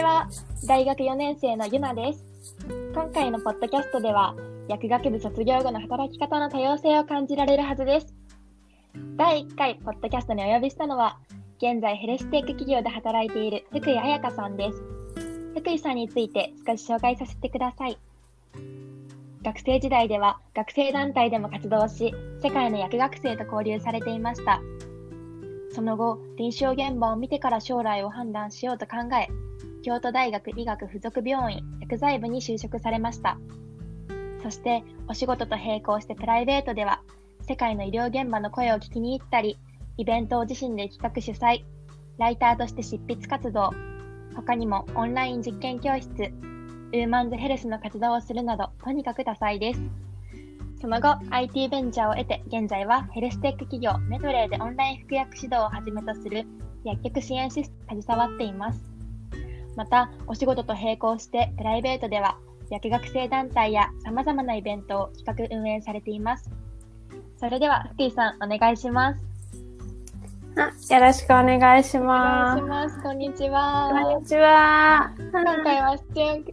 ちは。大学4年生のゆなです。今回のポッドキャストでは、薬学部卒業後の働き方の多様性を感じられるはずです。第1回ポッドキャストにお呼びしたのは、現在ヘルステック企業で働いている福井彩香さんです。福井さんについて少し紹介させてください。学生時代では学生団体でも活動し、世界の薬学生と交流されていました。その後、臨床現場を見てから将来を判断しようと考え、京都大学医学附属病院薬剤部に就職されました。そして、お仕事と並行してプライベートでは、世界の医療現場の声を聞きに行ったり、イベントを自身で企画主催、ライターとして執筆活動、他にもオンライン実験教室、ウーマンズヘルスの活動をするなど、とにかく多彩です。その後、IT ベンチャーを得て、現在はヘルステック企業メドレーでオンライン服薬指導をはじめとする薬局支援システムに携わっています。また、お仕事と並行してプライベートでは、薬学生団体や様々なイベントを企画運営されています。それでは、福井さん、お願いします。あ、よろしくお願いします。お願いします。こんにちは。こんにちは。今回は出演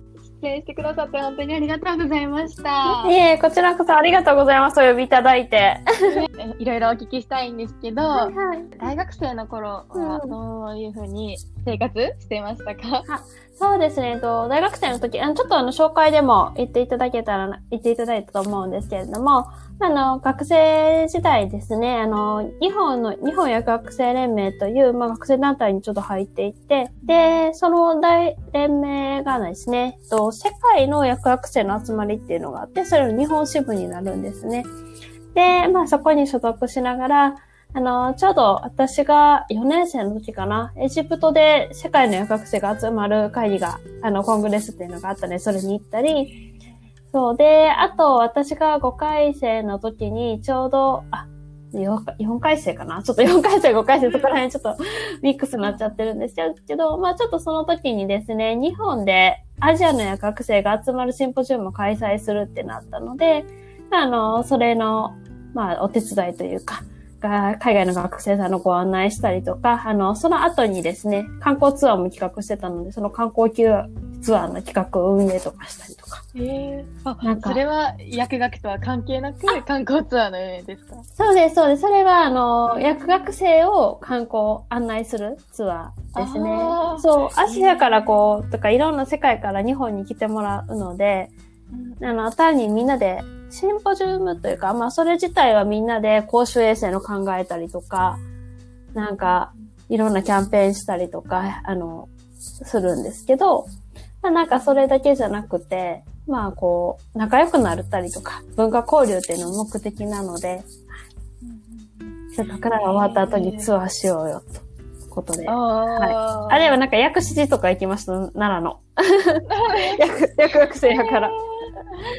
出演してくださって本当にありがとうございました。いえ、こちらこそありがとうございます。お呼びいただいて。いろいろお聞きしたいんですけど、はいはい、大学生の頃はどういうふうに生活してましたか、そうですね、と大学生の時、ちょっとあの紹介でも言っていただけたら、言っていただいたと思うんですけれども、あの、学生時代ですね、あの、日本の、日本薬学生連盟という、まあ、学生団体にちょっと入っていて、で、その大連盟がですね、と世界の薬学生の集まりっていうのがあって、それの日本支部になるんですね。で、まあ、そこに所属しながら、あの、ちょうど私が4年生の時かな、エジプトで世界の薬学生が集まる会議が、あの、コングレスっていうのがあったので、それに行ったり、そうで、あと私が5回生の時にちょうど、あ、4, 回生かな。ちょっと4回生、5回生、そこら辺ちょっとミックスになっちゃってるんですけど、まあちょっとその時にですね、日本でアジアの薬学生が集まるシンポジウムを開催するってなったので、あの、それの、まあお手伝いというか、海外の学生さんのご案内したりとか、あの、その後にですね、観光ツアーも企画してたので、その観光ツアーの企画運営とかしたりとか。へえー。あ、なんかそれは薬学とは関係なく観光ツアーの運営ですか？そうです、そうです。それは、あの、薬学生を観光案内するツアーですね。そう、アジアからこう、とかいろんな世界から日本に来てもらうので、あの、単にみんなでシンポジウムというか、まあそれ自体はみんなで公衆衛生の考えたりとか、なんかいろんなキャンペーンしたりとか、あの、するんですけど、まあなんかそれだけじゃなくて、まあこう、仲良くなったりとか、文化交流っていうのも目的なので、せっかくなら終わった後にツアーしようよ、と。ことで。あ,、はい、あれはなんか薬師寺とか行きました、奈良の。薬、薬学生やから。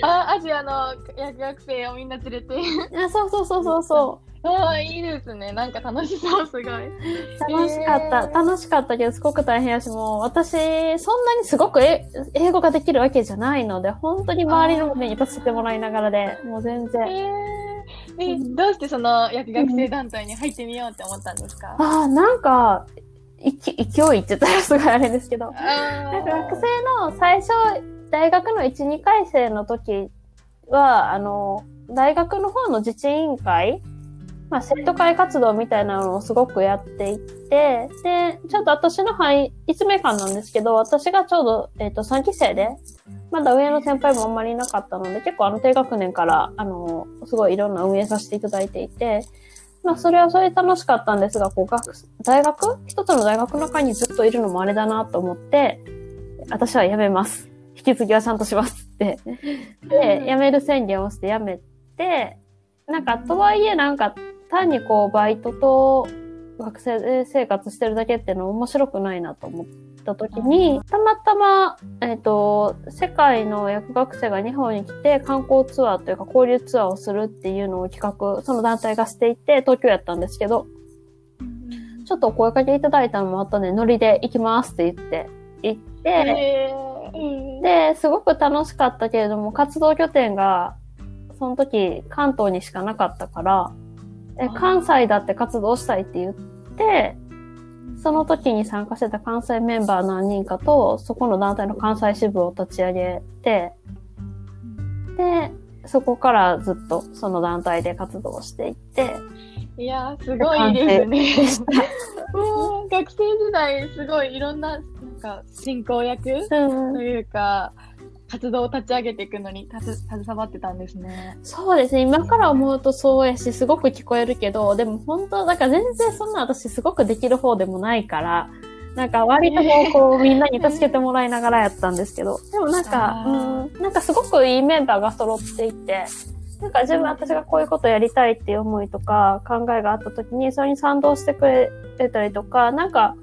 あ、アジアの薬学生をみんな連れて。あそうそうそうそうそう。ああ、いいですね。なんか楽しそう、すごい。楽しかった。えー、楽しかったけど、すごく大変やし、もう、私、そんなにすごく英語ができるわけじゃないので、本当に周りの目に立たせてもらいながらで、もう全然。えー、えどうしてその薬学生団体に入ってみようって思ったんですか、うん、ああ、なんか、勢いって言ったらすごいあれですけど、なんか学生の最初、大学の1、2回生の時は、あの、大学の方の自治委員会、まあ、生徒会活動みたいなのをすごくやっていて、で、ちょっと私の範立命館なんですけど、私がちょうど、えっ、ー、と、3期生で、まだ上の先輩もあんまりいなかったので、結構あの低学年から、あの、すごいいろんな運営させていただいていて、まあ、それはそれで楽しかったんですが、こう、学、大学？一つの大学の中にずっといるのもあれだなと思って、私は辞めます。引き継ぎはちゃんとしますって。で、辞める宣言をして辞めて、なんか、とはいえなんか、単にこう、バイトと学生生活してるだけっていうのは面白くないなと思った時に、たまたま、えっ、ー、と、世界の薬学生が日本に来て観光ツアーというか交流ツアーをするっていうのを企画、その団体がしていて、東京やったんですけど、ちょっとお声かけいただいたのもあったね、ノリで行きますって言って、行って、で、すごく楽しかったけれども、活動拠点が、その時関東にしかなかったから、え関西だって活動したいって言って、その時に参加してた関西メンバー何人かと、そこの団体の関西支部を立ち上げて、で、そこからずっとその団体で活動していって、いやすごいですね。もう学生時代、すごいいろんな、なんか、進行役というか、活動を立ち上げていくのに携わってたんですね。そうですね。今から思うとそうやし、すごく聞こえるけど、でも本当、だから全然そんな私すごくできる方でもないから、なんか割とこう、みんなに助けてもらいながらやったんですけど、でもなんか、うん、なんかすごくいいメンバーが揃っていて、なんか自分、私がこういうことやりたいっていう思いとか考えがあった時に、それに賛同してくれたりとか、なんか、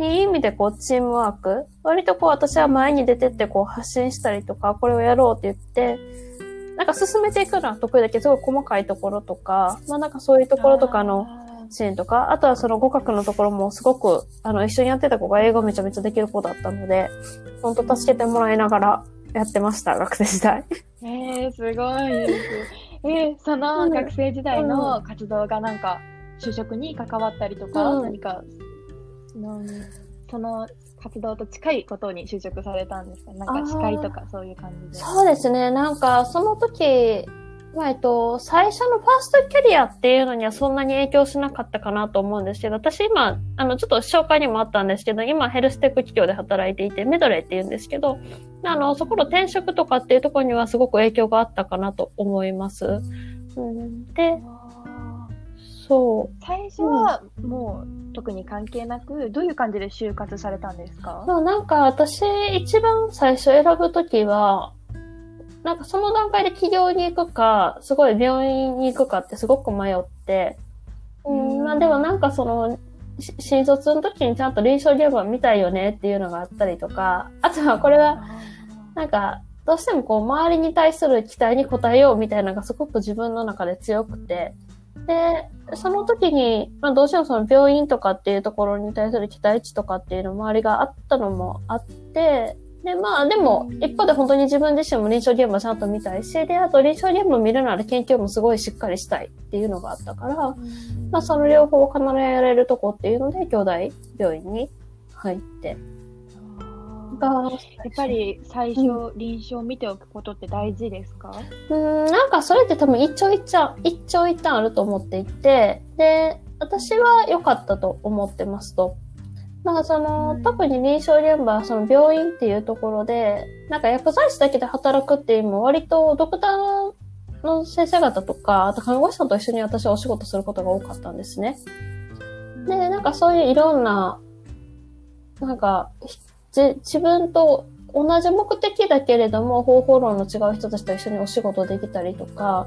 いい意味でこう、チームワーク割とこう、私は前に出てってこう、発信したりとか、これをやろうって言って、なんか進めていくのは得意だけど、すごい細かいところとか、まあなんかそういうところとかの支援とか、あとはその語学のところもすごく、あの、一緒にやってた子が英語めちゃめちゃできる子だったので、ほんと助けてもらいながらやってました、学生時代。えー、すごいです。えー、その学生時代の活動がなんか、就職に関わったりとか、うん、何かのその活動と近いことに就職されたんですか？なんか司会とかそういう感じで。そうですね。なんか、その時、まあ、えっと、最初のファーストキャリアっていうのにはそんなに影響しなかったかなと思うんですけど、私今、あの、ちょっと紹介にもあったんですけど、今ヘルステック企業で働いていて、メドレーって言うんですけど、あの、そこの転職とかっていうところにはすごく影響があったかなと思います。うん、で、そう。最初はもう特に関係なく、どういう感じで就活されたんですか？まあなんか私一番最初選ぶときは、なんかその段階で企業に行くか、すごい病院に行くかってすごく迷って、うん、まあでもなんかその、新卒の時にちゃんと臨床現場見たいよねっていうのがあったりとか、あとはこれは、なんか、どうしてもこう周りに対する期待に応えようみたいなのがすごく自分の中で強くて、で、その時に、まあ、どうしてもその病院とかっていうところに対する期待値とかっていうの周りがあったのもあって、で、まあでも、一方で本当に自分自身も臨床現場ちゃんと見たいし、で、あと臨床現場見るなら研究もすごいしっかりしたいっていうのがあったから、まあその両方を必ずやれるとこっていうので、兄弟病院に入って。が、やっぱり最初、うん、臨床を見ておくことって大事ですか？うん、なんかそれって多分一長一短、一長一短あると思っていて、で、私は良かったと思ってますと。まあその、うん、特に臨床現場はその病院っていうところで、なんか薬剤師だけで働くっていうのも割とドクターの先生方とか、あと看護師さんと一緒に私はお仕事することが多かったんですね。で、なんかそういういろんな、なんか、自分と同じ目的だけれども方法論の違う人たちと一緒にお仕事できたりとか、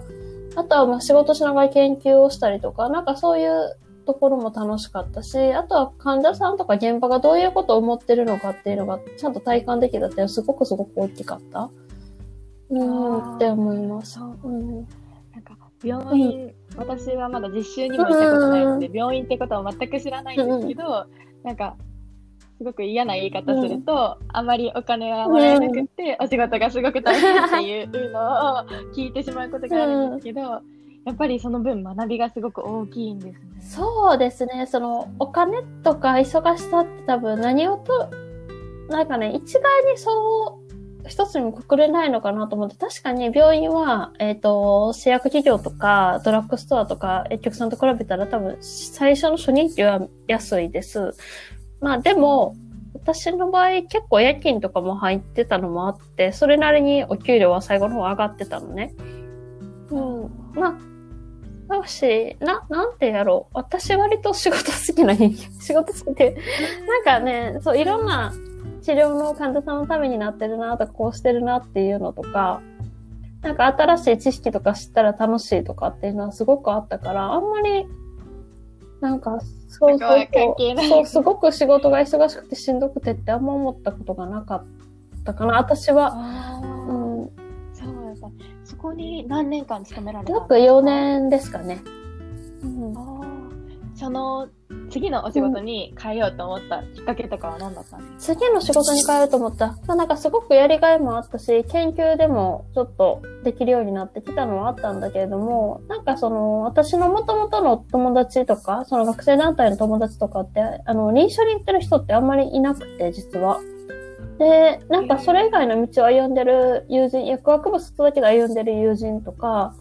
あとはまあ仕事しながら研究をしたりとか、なんかそういうところも楽しかったし、あとは患者さんとか現場がどういうことを思ってるのかっていうのがちゃんと体感できたっていうのはすごくすごく大きかった。うん、って思います。う。ん、なんか病院、うん、私はまだ実習にも行ったことないので、病院ってことは全く知らないんですけど、なんかすごく嫌な言い方すると、うん、あまりお金はもらえなくて、うん、お仕事がすごく大変っていうのを聞いてしまうことがあるんですけど、うん、やっぱりその分学びがすごく大きいんですね。そうですね。そのお金とか忙しさって多分何をと、なんかね、一概にそう一つにもくくれないのかなと思って、確かに病院は、えっ、ー、と、製薬企業とか、ドラッグストアとか、薬局さんと比べたら多分、最初の初任給は安いです。まあでも、私の場合結構夜勤とかも入ってたのもあって、それなりにお給料は最後の方上がってたのね。うん。まあ、よし、な、なんてやろう。私割と仕事好きな人間。仕事好きで、なんかね、そう、いろんな治療の患者さんのためになってるなとか、こうしてるなっていうのとか、なんか新しい知識とか知ったら楽しいとかっていうのはすごくあったから、あんまりなんか、そうそうそう。そう、すごく仕事が忙しくてしんどくてってあんま思ったことがなかったかな、私は。こに何年間勤められたんですか？約4年ですかね。うん、あその次のお仕事に変えようと思ったきっかけとかは何だったんですか、次の仕事に変えようと思った。まあなんかすごくやりがいもあったし、研究でもちょっとできるようになってきたのはあったんだけれども、なんかその、私の元々の友達とか、その学生団体の友達とかって、あの、臨床に行ってる人ってあんまりいなくて、実は。で、なんかそれ以外の道を歩んでる友人、薬学部卒だけで歩んでる友人とか、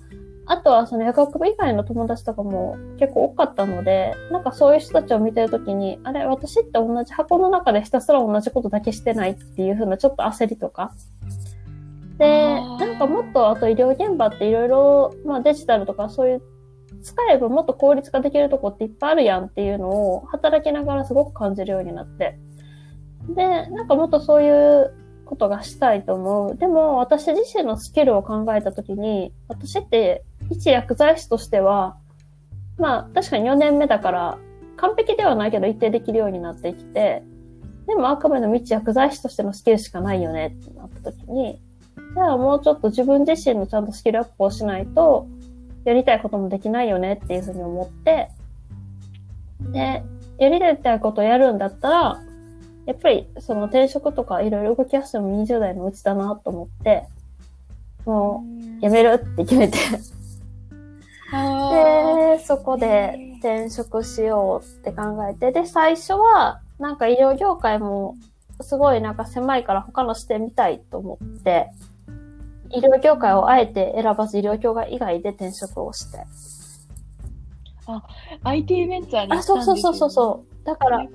あとはその薬学部以外の友達とかも結構多かったので、なんかそういう人たちを見てるときに、あれ、私って同じ箱の中でひたすら同じことだけしてないっていう風なちょっと焦りとか。で、なんかもっとあと医療現場っていろいろ、まあデジタルとかそういう使えばもっと効率化できるとこっていっぱいあるやんっていうのを働きながらすごく感じるようになって。で、なんかもっとそういうことがしたいと思う。でも私自身のスキルを考えたときに、私って一薬剤師としては、まあ確かに4年目だから完璧ではないけど一定できるようになってきて、でもあくまでも一薬剤師としてのスキルしかないよねってなった時に、じゃあもうちょっと自分自身のちゃんとスキルアップをしないと、やりたいこともできないよねっていうふうに思って、で、やりたいことをやるんだったら、やっぱりその転職とかいろいろ動きやすいのも20代のうちだなと思って、もう、やめるって決めて。で、そこで転職しようって考えて、で、最初は、なんか医療業界も、すごいなんか狭いから他の視点見たいと思って、医療業界をあえて選ばず医療業界以外で転職をして。あ、IT ベンチャーにあ、そうそうそうそうそう。だから、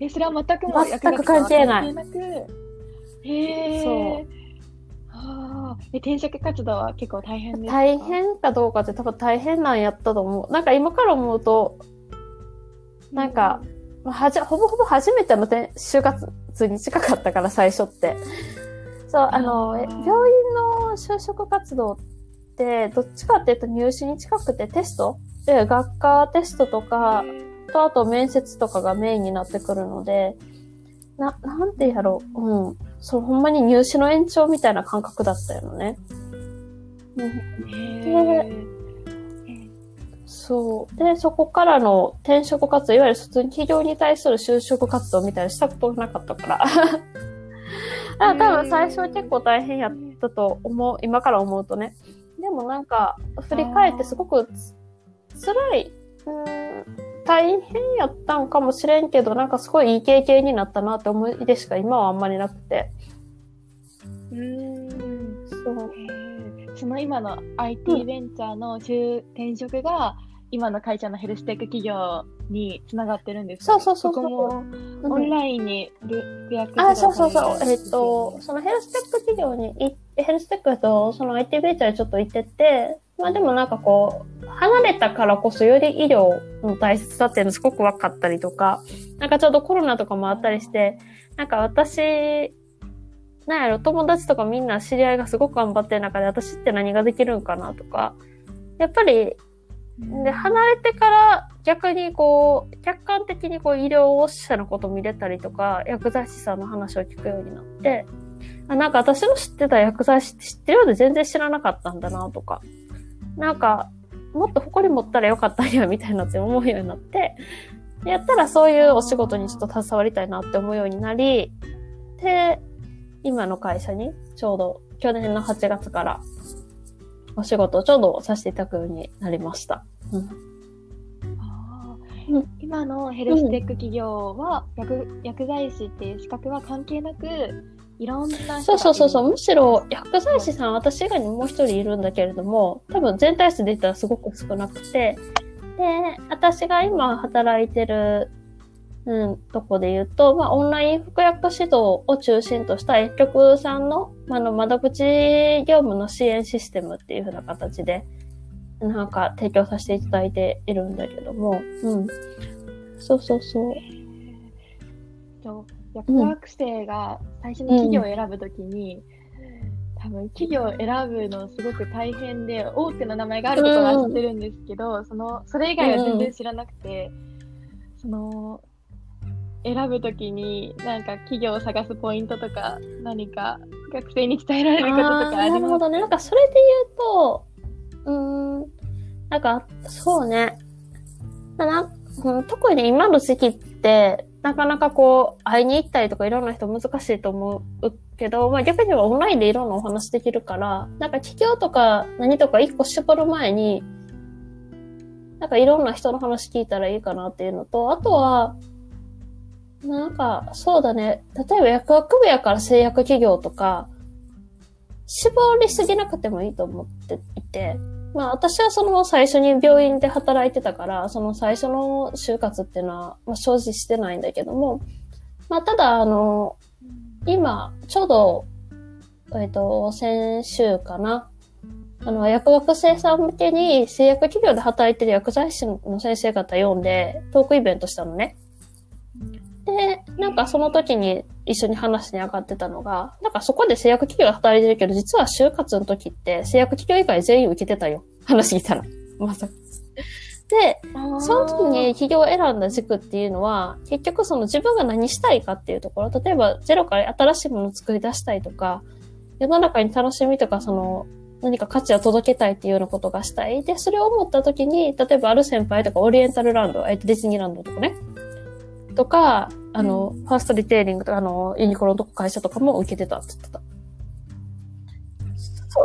え、それは全くもう全く関係ない。へえ。そう。ああ、転職活動は結構大変ですか？大変かどうかって多分大変なんやったと思う。なんか今から思うと、なんか、はじ、ほぼほぼ初めての就活に近かったから最初って。そう、あの、病院の就職活動って、どっちかっていうと入試に近くてテスト？で、学科テストとか、とあと面接とかがメインになってくるので、な、なんてやろう。うん。そう、ほんまに入試の延長みたいな感覚だったよね。で、そう。で、そこからの転職活動、いわゆる普通に企業に対する就職活動みたいなしたことなかったから。だから多分最初は結構大変やったと思う、今から思うとね。でもなんか、振り返ってすごく辛い、うん大変やったんかもしれんけど、なんかすごいいい経験になったなって思い出しか今はあんまりなくて。うん。そう。その今の IT ベンチャーの転職が、今の会社のヘルステック企業につながってるんですかそうそうそうそこもオンラインに予約あ、そうそうそう。えっと、そのヘルステック企業にヘルステックとその IT ベンチャーにちょっと行ってて、まあでもなんかこう、離れたからこそより医療の大切さっていうのすごく分かったりとか、なんかちょうどコロナとかもあったりして、なんか私、なんやろ、友達とかみんな知り合いがすごく頑張ってる中で私って何ができるんかなとか、やっぱり、で、離れてから逆にこう、客観的にこう医療者のこと見れたりとか、薬剤師さんの話を聞くようになって、あなんか私の知ってた薬剤師って知ってるようで全然知らなかったんだなとか、なんか、もっと誇り持ったらよかったんや、みたいなって思うようになって、やったらそういうお仕事にちょっと携わりたいなって思うようになり、で、今の会社にちょうど去年の8月からお仕事をちょうどさせていただくようになりました。うん。今のヘルステック企業は薬薬剤師っていう資格は関係なくいろんなそうそうそうそう。むしろ、薬剤師さん、私以外にもう一人いるんだけれども、多分全体数で言ったらすごく少なくて、で、私が今働いてる、うん、とこで言うと、まあ、オンライン服薬指導を中心とした薬局さんの、あの、窓口業務の支援システムっていう風な形で、なんか提供させていただいているんだけども、うん。そうそうそう。薬学生が最初に企業を選ぶときに、多分企業を選ぶのすごく大変で、多くの名前があることは知ってるんですけど、その、それ以外は全然知らなくて、その、選ぶときに、なんか企業を探すポイントとか、何か学生に伝えられることとかありますなるほどね。なんかそれで言うと、うん、なんか、そうね。なうん、特に今の時期って、なかなかこう、会いに行ったりとかいろんな人難しいと思うけど、まあ逆にはオンラインでいろんなお話できるから、なんか企業とか何とか一個絞る前に、なんかいろんな人の話聞いたらいいかなっていうのと、あとは、なんか、そうだね。例えば薬学部やから製薬企業とか、絞りすぎなくてもいいと思っていて、まあ私はその最初に病院で働いてたから、その最初の就活っていうのは、まあ、正直してないんだけども、まあただあの、今、ちょうど、えっ、と、先週かな。あの、薬学生さん向けに製薬企業で働いてる薬剤師の先生方読んで、トークイベントしたのね。で、なんかその時に一緒に話に上がってたのが、なんかそこで製薬企業で働いてるけど、実は就活の時って製薬企業以外全員受けてたよ。話聞いたら。まさか。で、その時に企業を選んだ軸っていうのは、結局その自分が何したいかっていうところ、例えばゼロから新しいものを作り出したいとか、世の中に楽しみとかその何か価値を届けたいっていうようなことがしたい。で、それを思った時に、例えばある先輩とかオリエンタルランド、えっとディズニーランドとかね、とか、あの、ファーストリテイリングとか、あの、ユニクロのとこ会社とかも受けてたって言ってた。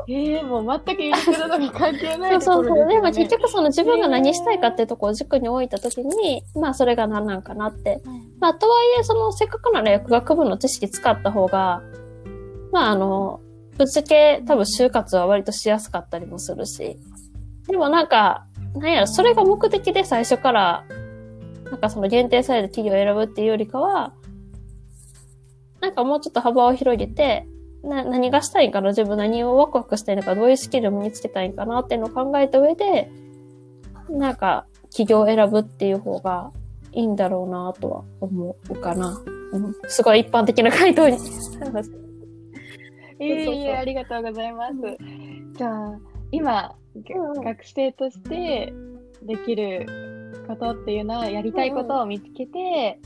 ええもう全くユニクロとか関係ないそうそうそう。でも結局その自分が何したいかっていうところを軸に置いたときに、まあそれが何なんかなって。まあとはいえ、そのせっかくなら薬学部の知識使った方が、まああの、ぶっちゃけ多分就活は割としやすかったりもするし。でもなんか、なんやろ、それが目的で最初から、なんかその限定された企業を選ぶっていうよりかは、なんかもうちょっと幅を広げて、な、何がしたいんかな自分何をワクワクしたいのかどういうスキルを身につけたいんかなっていうのを考えた上で、なんか、企業を選ぶっていう方がいいんだろうなとは思うかな。うん、すごい一般的な回答に。いえいえ、ありがとうございます。じゃあ、今、うん学生としてできることっていうのは、やりたいことを見つけて、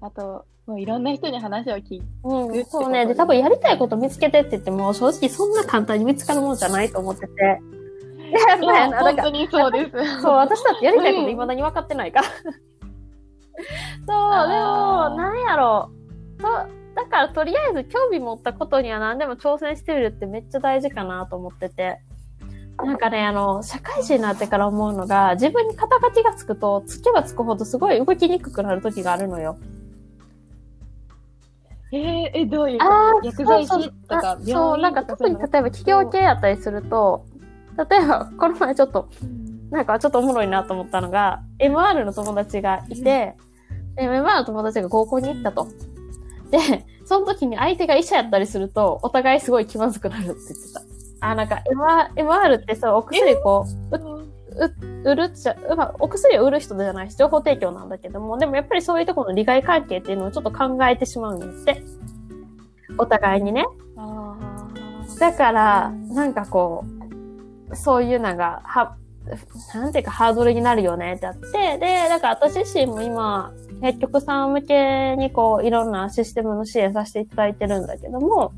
あと、もういろんな人に話を聞いて、うん、そうね。で、多分やりたいこと見つけてって言っても、正直そんな簡単に見つかるもんじゃないと思ってて。いや、ぱりだから本当にそうです。そう、私だってやりたいことうん未だに分かってないから。そう、でも、なんやろう。と、だからとりあえず興味持ったことには何でも挑戦してみるってめっちゃ大事かなと思ってて。なんかね、あの、社会人になってから思うのが、自分に肩書きがつくと、つけばつくほどすごい動きにくくなる時があるのよ。えー、え、どういうこあと薬剤師とかあ病院そう、なんかと特に例えば企業系やったりすると、例えば、この前ちょっと、なんかちょっとおもろいなと思ったのが、MR の友達がいて、で MR の友達が合コンに行ったと。で、その時に相手が医者やったりすると、お互いすごい気まずくなるって言ってた。あ、なんか MR, ってさ、お薬こう、売るっちゃ、まあ、お薬を売る人じゃないし、情報提供なんだけども、でもやっぱりそういうところの利害関係っていうのをちょっと考えてしまうんやって。お互いにね。だから、うんなんかこう、そういうのが、は、なんていうかハードルになるよねってあって、で、だから私自身も今、薬局さん向けにこう、いろんなシステムの支援させていただいてるんだけども、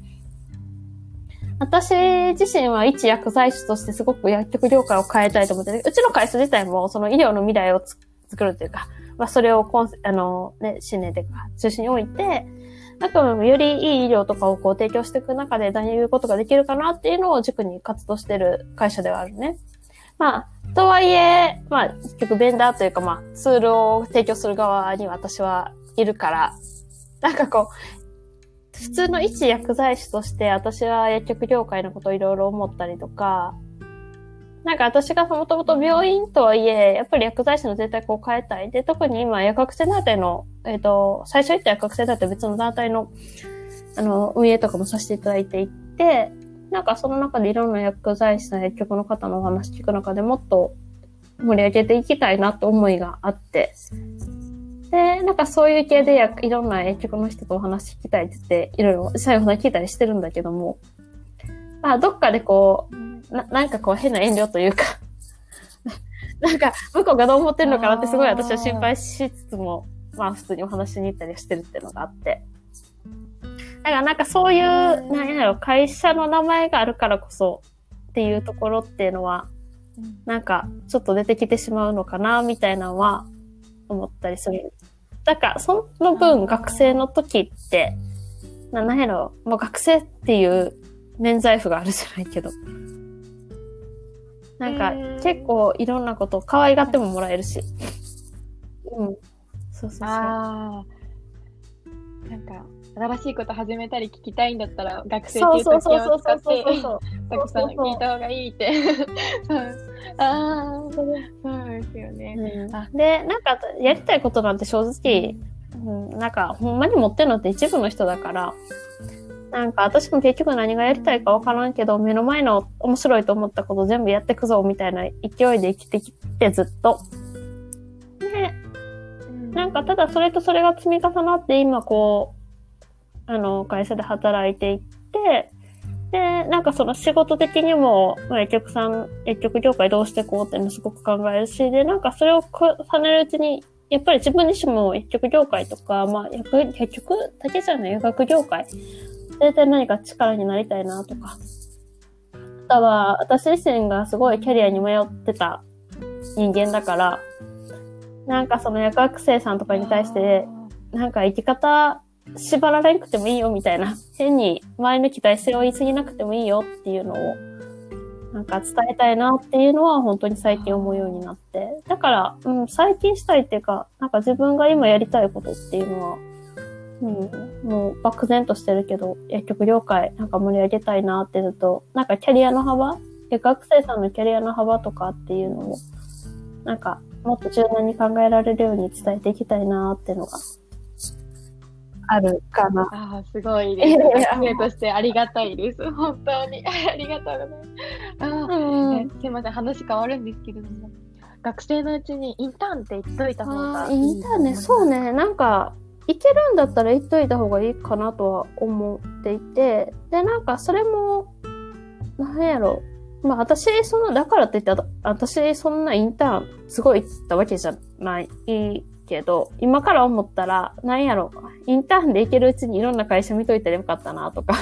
私自身は一薬剤師としてすごく薬局業界を変えたいと思って、うちの会社自体もその医療の未来を作るというか、まあそれをコン、あのね、信念というか、中心に置いて、なんかよりいい医療とかをこう提供していく中で何を言うことができるかなっていうのを軸に活動してる会社ではあるね。まあ、とはいえ、まあ、結局ベンダーというかまあ、ツールを提供する側に私はいるから、なんかこう、普通の一薬剤師として私は薬局業界のことをいろいろ思ったりとか、なんか私がもともと病院とはいえ、やっぱり薬剤師の絶対こう変えたい。で、特に今薬学生団体の、えっ、と、最初言った薬学生団体別の団体の、あの、運営とかもさせていただいていて、なんかその中でいろんな薬剤師の薬局の方のお話聞く中でもっと盛り上げていきたいなって思いがあって、で、なんかそういう系でやいろんな薬局の人とお話聞きたいって言って、いろいろ最後まで聞いたりしてるんだけども、まあどっかでこう、ななんかこう変な遠慮というか、なんか向こうがどう思ってるのかなってすごい私は心配しつつも、まあ普通にお話しに行ったりしてるっていうのがあって。だからなんかそういう、なんやろ、会社の名前があるからこそっていうところっていうのは、なんかちょっと出てきてしまうのかな、みたいなのは思ったりする。だから、その分学生の時って、なんやろ、もう学生っていう免罪符があるじゃないけど。なんか、結構いろんなことを可愛がってももらえるし。うん。そうそうそう。あなんか、新しいこと始めたり聞きたいんだったら、学生っていう時を使って、たくさん聞いた方がいいって。ああ、そうですよね。うん、で、なんか、やりたいことなんて正直、うん、なんか、ほんまに持ってるのって一部の人だから、なんか私も結局何がやりたいかわからんけど、目の前の面白いと思ったこと全部やってくぞみたいな勢いで生きてきてずっと。で、なんかただそれとそれが積み重なって今こう、あの、会社で働いていって、で、なんかその仕事的にも、まあ、薬局さん、薬局業界どうしていこうっていうのすごく考えるし、で、なんかそれを重ねるうちに、やっぱり自分自身も薬局業界とか、まあ薬、薬局だけじゃない薬学業界全然何か力になりたいなとか。あとは、私自身がすごいキャリアに迷ってた人間だから、なんかその薬学生さんとかに対して、なんか生き方縛られなくてもいいよみたいな、変に前の期待性を言い過ぎなくてもいいよっていうのを、なんか伝えたいなっていうのは本当に最近思うようになって。だから、うん、最近したいっていうか、なんか自分が今やりたいことっていうのは、うん、もう漠然としてるけど、薬局業界なんか盛り上げたいなってずっと、なんかキャリアの幅学生さんのキャリアの幅とかっていうのを、なんかもっと柔軟に考えられるように伝えていきたいなっていうのがあるかな。ああ、すごいです。学生としてありがたいです。本当に。ありがとうございます。あ、うん、すいません、話変わるんですけれども。学生のうちにインターンって言っといた方がいい、インターンね、そうね。なんか、いけるんだったら言っといた方がいいかなとは思っていて、で、なんかそれも、なんやろ。まあ私、その、だからって言って、私、そんなインターン、すごい行ったわけじゃないけど、今から思ったら、なんやろ。インターンで行けるうちにいろんな会社見といたらよかったなとか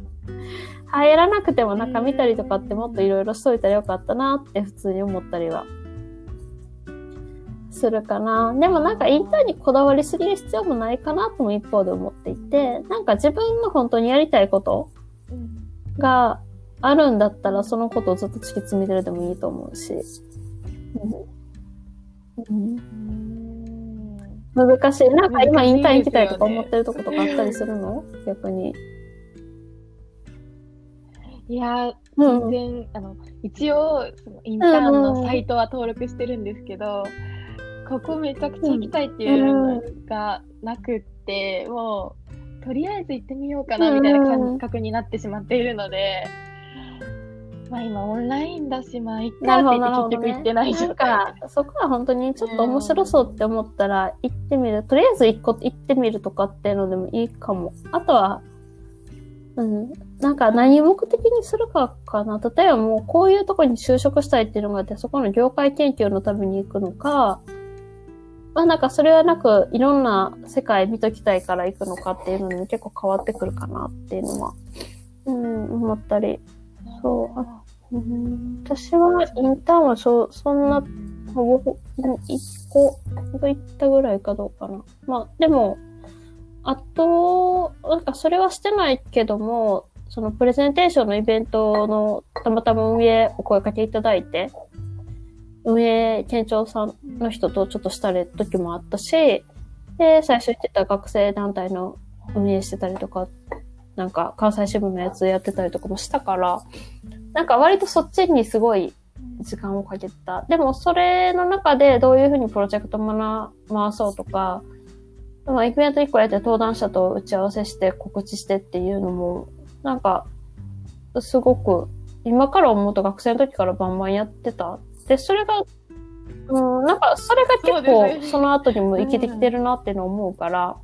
入らなくても中見たりとかってもっといろいろしといたらよかったなって普通に思ったりはするかな。でもなんかインターンにこだわりすぎる必要もないかなとも一方で思っていて、なんか自分の本当にやりたいことがあるんだったらそのことをずっと突き詰めてるでもいいと思うし。うん、難しい。なんか今インターン行きたいとか思ってるとことかあったりするの？逆に。いや全然、うん、あの、一応、そのインターンのサイトは登録してるんですけど、ここめちゃくちゃ行きたいっていうのがなくって、うん、もう、とりあえず行ってみようかなみたいな感覚になってしまっているので、まあ今オンラインだし、まあいっかっ結局行ってない状態、ね、そこは本当にちょっと面白そうって思ったら行ってみる。とりあえず一個行ってみるとかっていうのでもいいかも。あとは、うん。なんか何目的にするかかな。例えばもうこういうとこに就職したいっていうのがあって、そこの業界研究のために行くのか、まあなんかそれはなく、いろんな世界見ときたいから行くのかっていうのに結構変わってくるかなっていうのは、うん、思ったり。そう。あうん、私はインターンはそそんな、ほぼ一個行ったぐらいかどうかな。まあでも、あと、なんかそれはしてないけども、そのプレゼンテーションのイベントのたまたま運営お声かけいただいて、運営店長さんの人とちょっとしたる時もあったし、で、最初言ってた学生団体の運営してたりとか、なんか関西支部のやつやってたりとかもしたから、なんか割とそっちにすごい時間をかけた。でもそれの中でどういうふうにプロジェクト回そうとか、まあ、イベント1個やって登壇者と打ち合わせして告知してっていうのも、なんか、すごく、今から思うと学生の時からバンバンやってたで、それが、うん、なんか、それが結構、その後にも生きてきてるなっていうのを思うから、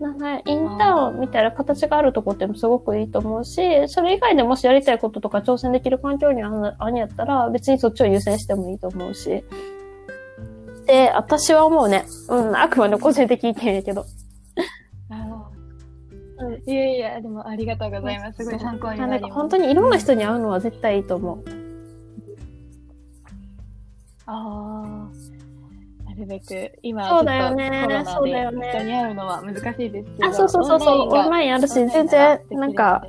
なんか、インターンみたいな形があるとこってもすごくいいと思うし、それ以外でもしやりたいこととか挑戦できる環境にあんやったら、別にそっちを優先してもいいと思うし。で、私は思うね。うん、あくまで個人的意見やけど。いやいや、でもありがとうございます。すごい参考になります。なんか本当にいろんな人に会うのは絶対いいと思う。ああ。なるべく、今、そうだよね。そうだよね。で人に会うのは難しいですけど。あそうそうそうそう。がオンラインあるし全然なんか、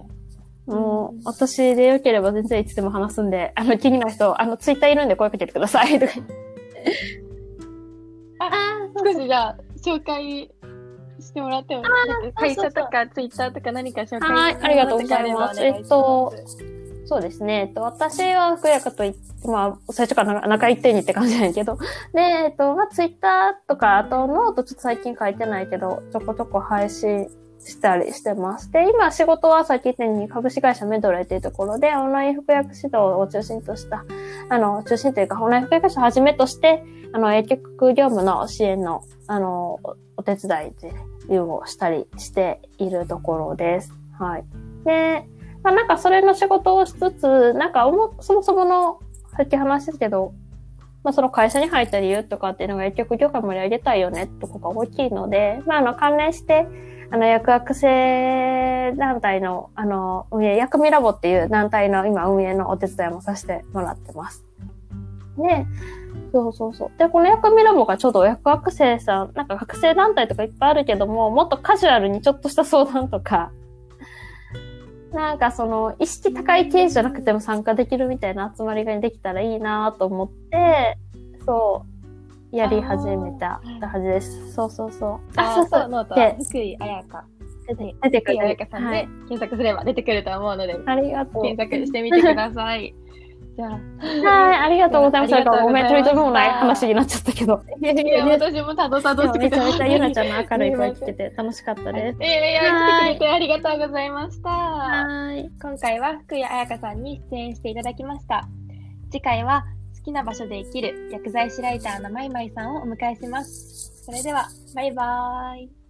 もう、私でよければ全然いつでも話すんで、あの、気になる人、あの、ツイッターいるんで声かけてください、とか。あ少しじゃあ、紹介してもらっても、会社とかツイッターとか何か紹介はいありがとうございます。してもらってあればお願いしそうですね。えっと、私は福やかといまあ、最初から仲いってにって感じなんやけど。で、えっと、まあ、ツイッターとか、あとノートちょっと最近書いてないけど、ちょこちょこ配信したりしてます。で、今仕事はさっき言ったように株式会社メドレーっていうところで、オンライン服薬指導を中心とした、あの、中心というか、オンライン服薬指導をはじめとして、あの、薬局業務の支援の、あの、お手伝いで、をしたりしているところです。はい。で、まあなんかそれの仕事をしつつ、なんかおもそもそもの、さっき話したけど、まあその会社に入った理由とかっていうのが薬局業界盛り上げたいよねとこが大きいので、まああの関連して、あの薬学生団体のあの運営、薬味ラボっていう団体の今運営のお手伝いもさせてもらってます。で、そうそうそう。で、この薬味ラボがちょうど薬学生さん、なんか学生団体とかいっぱいあるけども、もっとカジュアルにちょっとした相談とか、なんかその、意識高い系じゃなくても参加できるみたいな集まりができたらいいなと思って、そう、やり始めたはずです。そうそうそう。あ、そうそう、ノート福井彩香。出てくる福井彩香。さんはいで検索すれば出てくると思うので、ありがとう。検索してみてください。じゃあ、はい、ありがとうございましたごめん、取り留めもない話になっちゃったけど。いやいいや、私もたどたどしてめちゃめちゃゆなちゃんのん明るい声聞けて楽しかったです。ええいや、来てくれてありがとうございました。はい。今回は福谷彩香さんに出演していただきました。次回は好きな場所で生きる薬剤師ライターのまいまいさんをお迎えします。それでは、バイバーイ。